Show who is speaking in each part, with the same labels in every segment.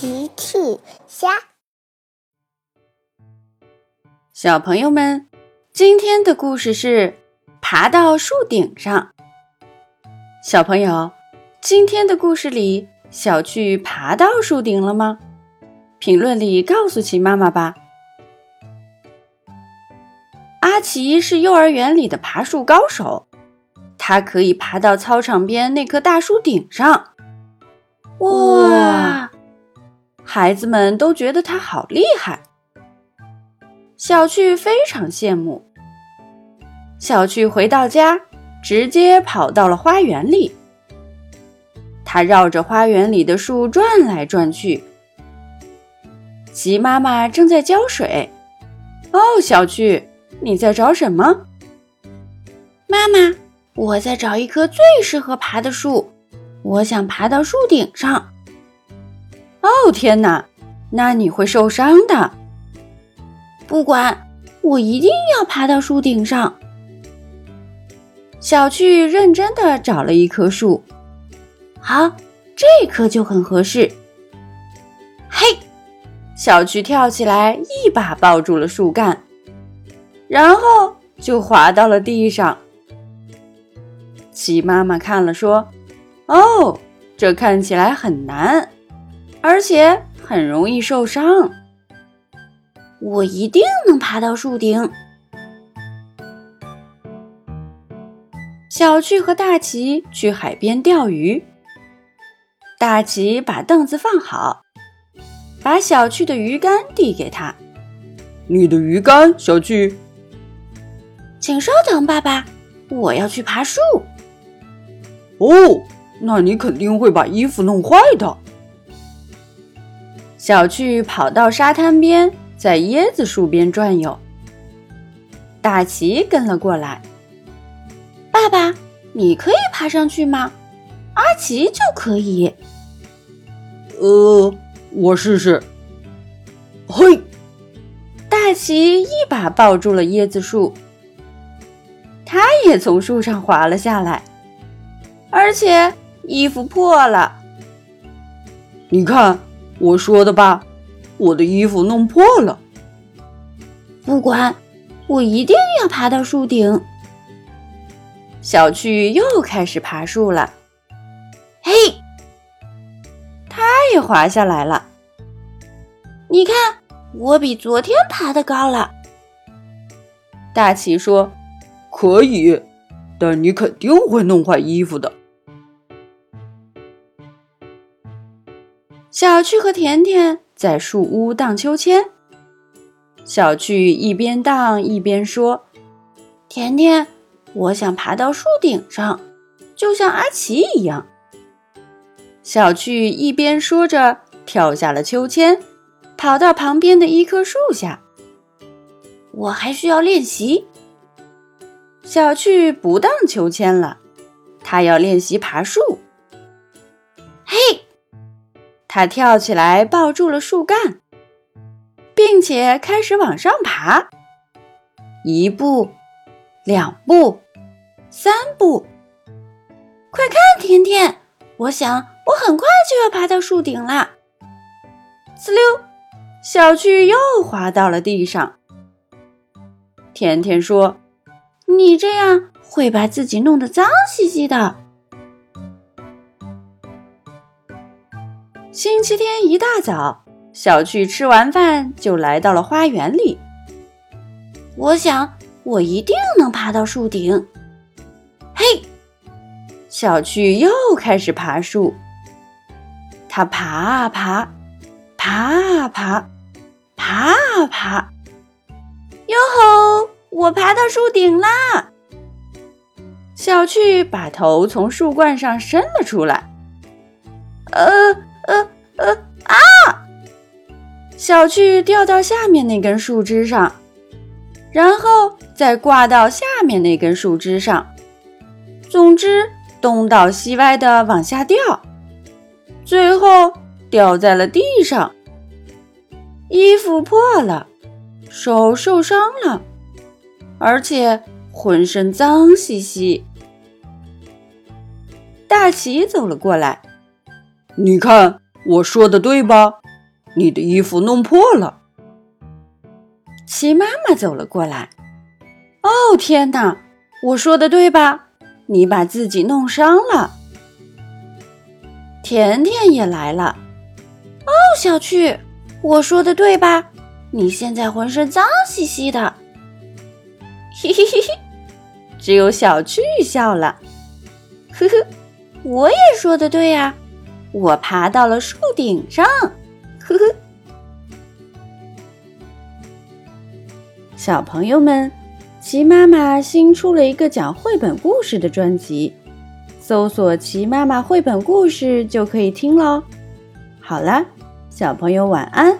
Speaker 1: 奇趣虾，
Speaker 2: 小朋友们，今天的故事是爬到树顶上。小朋友，今天的故事里，小趣爬到树顶了吗？评论里告诉奇妈妈吧。阿奇是幼儿园里的爬树高手，他可以爬到操场边那棵大树顶上。哇！孩子们都觉得他好厉害，小趣非常羡慕。小趣回到家，直接跑到了花园里。他绕着花园里的树转来转去。鸡妈妈正在浇水。哦，小趣，你在找什么？
Speaker 3: 妈妈，我在找一棵最适合爬的树，我想爬到树顶上。
Speaker 2: 哦天哪，那你会受伤的。
Speaker 3: 不管，我一定要爬到树顶上。
Speaker 2: 小趣认真的找了一棵树，
Speaker 3: 好，这棵就很合适。
Speaker 2: 嘿，小趣跳起来，一把抱住了树干，然后就滑到了地上。鸡妈妈看了说：“哦，这看起来很难。”而且很容易受伤。
Speaker 3: 我一定能爬到树顶。
Speaker 2: 小趣和大奇去海边钓鱼。大奇把凳子放好，把小趣的鱼竿递给他。
Speaker 4: 你的鱼竿，小趣。
Speaker 3: 请稍等，爸爸，我要去爬树。
Speaker 4: 哦，那你肯定会把衣服弄坏的。
Speaker 2: 小趣跑到沙滩边，在椰子树边转悠。大奇跟了过来。
Speaker 3: 爸爸，你可以爬上去吗？阿奇就可以。
Speaker 4: 呃，我试试。嘿，
Speaker 2: 大奇一把抱住了椰子树，他也从树上滑了下来，而且衣服破了。
Speaker 4: 你看。我说的吧，我的衣服弄破了。
Speaker 3: 不管，我一定要爬到树顶。
Speaker 2: 小趣又开始爬树了。
Speaker 3: 嘿，
Speaker 2: 他也滑下来了。
Speaker 3: 你看，我比昨天爬的高了。
Speaker 2: 大奇说：“
Speaker 4: 可以，但你肯定会弄坏衣服的。”
Speaker 2: 小趣和甜甜在树屋荡秋千。小趣一边荡一边说：“
Speaker 3: 甜甜，我想爬到树顶上，就像阿奇一样。”
Speaker 2: 小趣一边说着，跳下了秋千，跑到旁边的一棵树下。
Speaker 3: 我还需要练习。
Speaker 2: 小趣不荡秋千了，他要练习爬树。
Speaker 3: 嘿！
Speaker 2: 他跳起来，抱住了树干，并且开始往上爬。一步，两步，三步。
Speaker 3: 快看，甜甜！我想我很快就要爬到树顶了。
Speaker 2: 呲溜，小趣又滑到了地上。甜甜说：“
Speaker 3: 你这样会把自己弄得脏兮兮的。”
Speaker 2: 星期天一大早，小趣吃完饭就来到了花园里。
Speaker 3: 我想，我一定能爬到树顶。
Speaker 2: 嘿，小趣又开始爬树。他爬啊爬，爬啊爬，爬啊爬。
Speaker 3: 哟吼！我爬到树顶啦！
Speaker 2: 小趣把头从树冠上伸了出来。呃。小趣掉到下面那根树枝上，然后再挂到下面那根树枝上，总之东倒西歪的往下掉，最后掉在了地上。衣服破了，手受伤了，而且浑身脏兮兮。大奇走了过来。
Speaker 4: 你看我说的对吧？你的衣服弄破了。
Speaker 2: 齐妈妈走了过来。哦，天哪！我说的对吧？你把自己弄伤了。甜甜也来了。
Speaker 3: 哦，小趣，我说的对吧？你现在浑身脏兮兮的。
Speaker 2: 嘿嘿嘿嘿，只有小趣笑了。
Speaker 3: 呵呵，我也说的对呀，
Speaker 2: 我爬到了树顶上。呵呵，小朋友们。齐妈妈新出了一个讲绘本故事的专辑，搜索“齐妈妈绘本故事”就可以听喽。好了，小朋友晚安，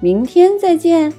Speaker 2: 明天再见。